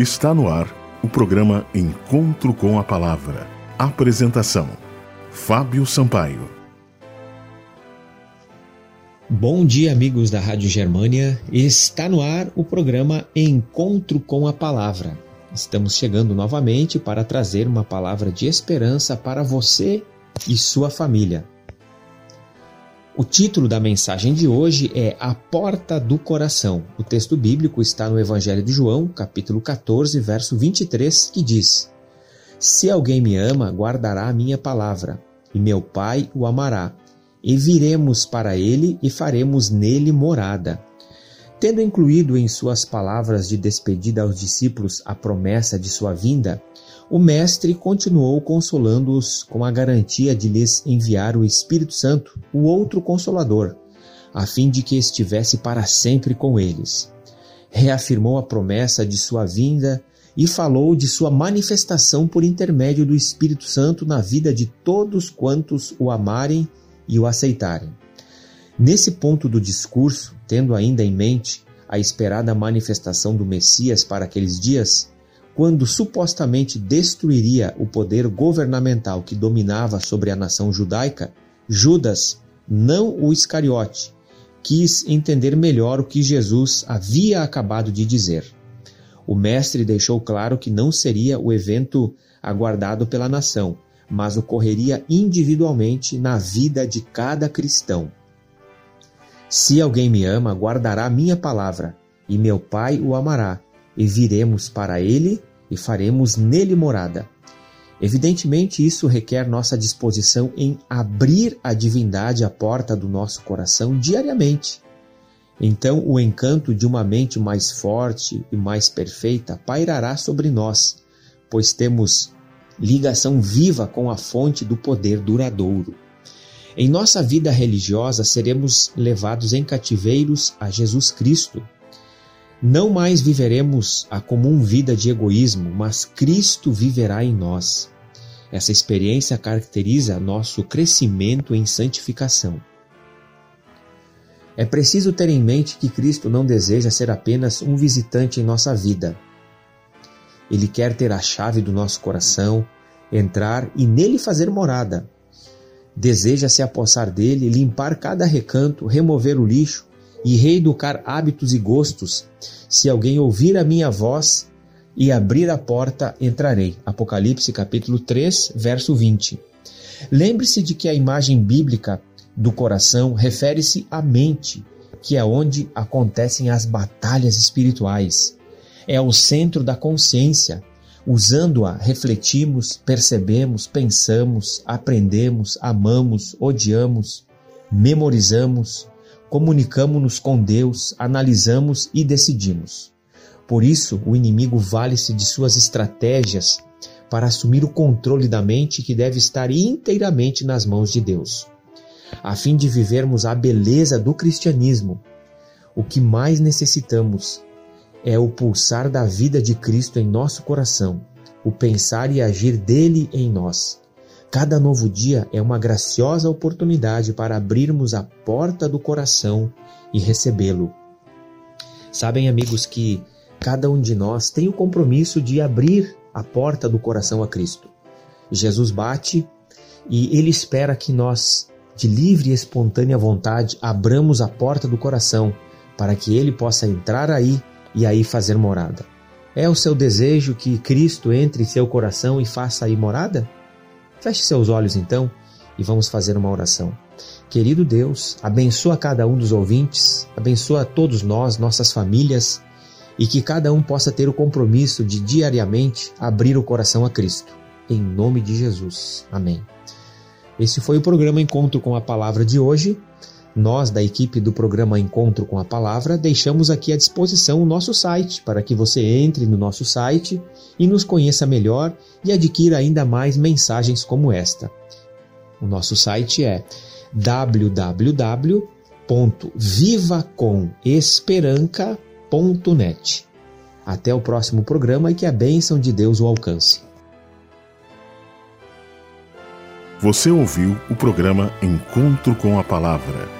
Está no ar o programa Encontro com a Palavra. Apresentação: Fábio Sampaio. Bom dia, amigos da Rádio Germânia. Está no ar o programa Encontro com a Palavra. Estamos chegando novamente para trazer uma palavra de esperança para você e sua família. O título da mensagem de hoje é A Porta do Coração. O texto bíblico está no Evangelho de João, capítulo 14, verso 23, que diz: Se alguém me ama, guardará a minha palavra, e meu Pai o amará, e viremos para ele e faremos nele morada. Tendo incluído em suas palavras de despedida aos discípulos a promessa de sua vinda, o Mestre continuou consolando-os com a garantia de lhes enviar o Espírito Santo, o outro Consolador, a fim de que estivesse para sempre com eles. Reafirmou a promessa de sua vinda e falou de sua manifestação por intermédio do Espírito Santo na vida de todos quantos o amarem e o aceitarem. Nesse ponto do discurso, tendo ainda em mente a esperada manifestação do Messias para aqueles dias, quando supostamente destruiria o poder governamental que dominava sobre a nação judaica, Judas, não o Iscariote, quis entender melhor o que Jesus havia acabado de dizer. O mestre deixou claro que não seria o evento aguardado pela nação, mas ocorreria individualmente na vida de cada cristão. Se alguém me ama, guardará minha palavra, e meu Pai o amará, e viremos para ele e faremos nele morada. Evidentemente, isso requer nossa disposição em abrir a divindade à porta do nosso coração diariamente. Então, o encanto de uma mente mais forte e mais perfeita pairará sobre nós, pois temos ligação viva com a fonte do poder duradouro. Em nossa vida religiosa, seremos levados em cativeiros a Jesus Cristo, não mais viveremos a comum vida de egoísmo, mas Cristo viverá em nós. Essa experiência caracteriza nosso crescimento em santificação. É preciso ter em mente que Cristo não deseja ser apenas um visitante em nossa vida. Ele quer ter a chave do nosso coração, entrar e nele fazer morada. Deseja se apossar dele, limpar cada recanto, remover o lixo, e reeducar hábitos e gostos. Se alguém ouvir a minha voz e abrir a porta, entrarei. Apocalipse capítulo 3, verso 20. Lembre-se de que a imagem bíblica do coração refere-se à mente, que é onde acontecem as batalhas espirituais. É o centro da consciência. Usando-a, refletimos, percebemos, pensamos, aprendemos, amamos, odiamos, memorizamos, comunicamos-nos com Deus, analisamos e decidimos. Por isso, o inimigo vale-se de suas estratégias para assumir o controle da mente que deve estar inteiramente nas mãos de Deus. A fim de vivermos a beleza do cristianismo, o que mais necessitamos é o pulsar da vida de Cristo em nosso coração, o pensar e agir dele em nós. Cada novo dia é uma graciosa oportunidade para abrirmos a porta do coração e recebê-lo. Sabem, amigos, que cada um de nós tem o compromisso de abrir a porta do coração a Cristo. Jesus bate e ele espera que nós, de livre e espontânea vontade, abramos a porta do coração para que ele possa entrar aí e aí fazer morada. É o seu desejo que Cristo entre em seu coração e faça aí morada? Feche seus olhos então e vamos fazer uma oração. Querido Deus, abençoa cada um dos ouvintes, abençoa todos nós, nossas famílias e que cada um possa ter o compromisso de diariamente abrir o coração a Cristo. Em nome de Jesus. Amém. Esse foi o programa Encontro com a Palavra de hoje. Nós, da equipe do programa Encontro com a Palavra, deixamos aqui à disposição o nosso site para que você entre no nosso site e nos conheça melhor e adquira ainda mais mensagens como esta. O nosso site é www.vivacomesperanca.net. Até o próximo programa e que a bênção de Deus o alcance. Você ouviu o programa Encontro com a Palavra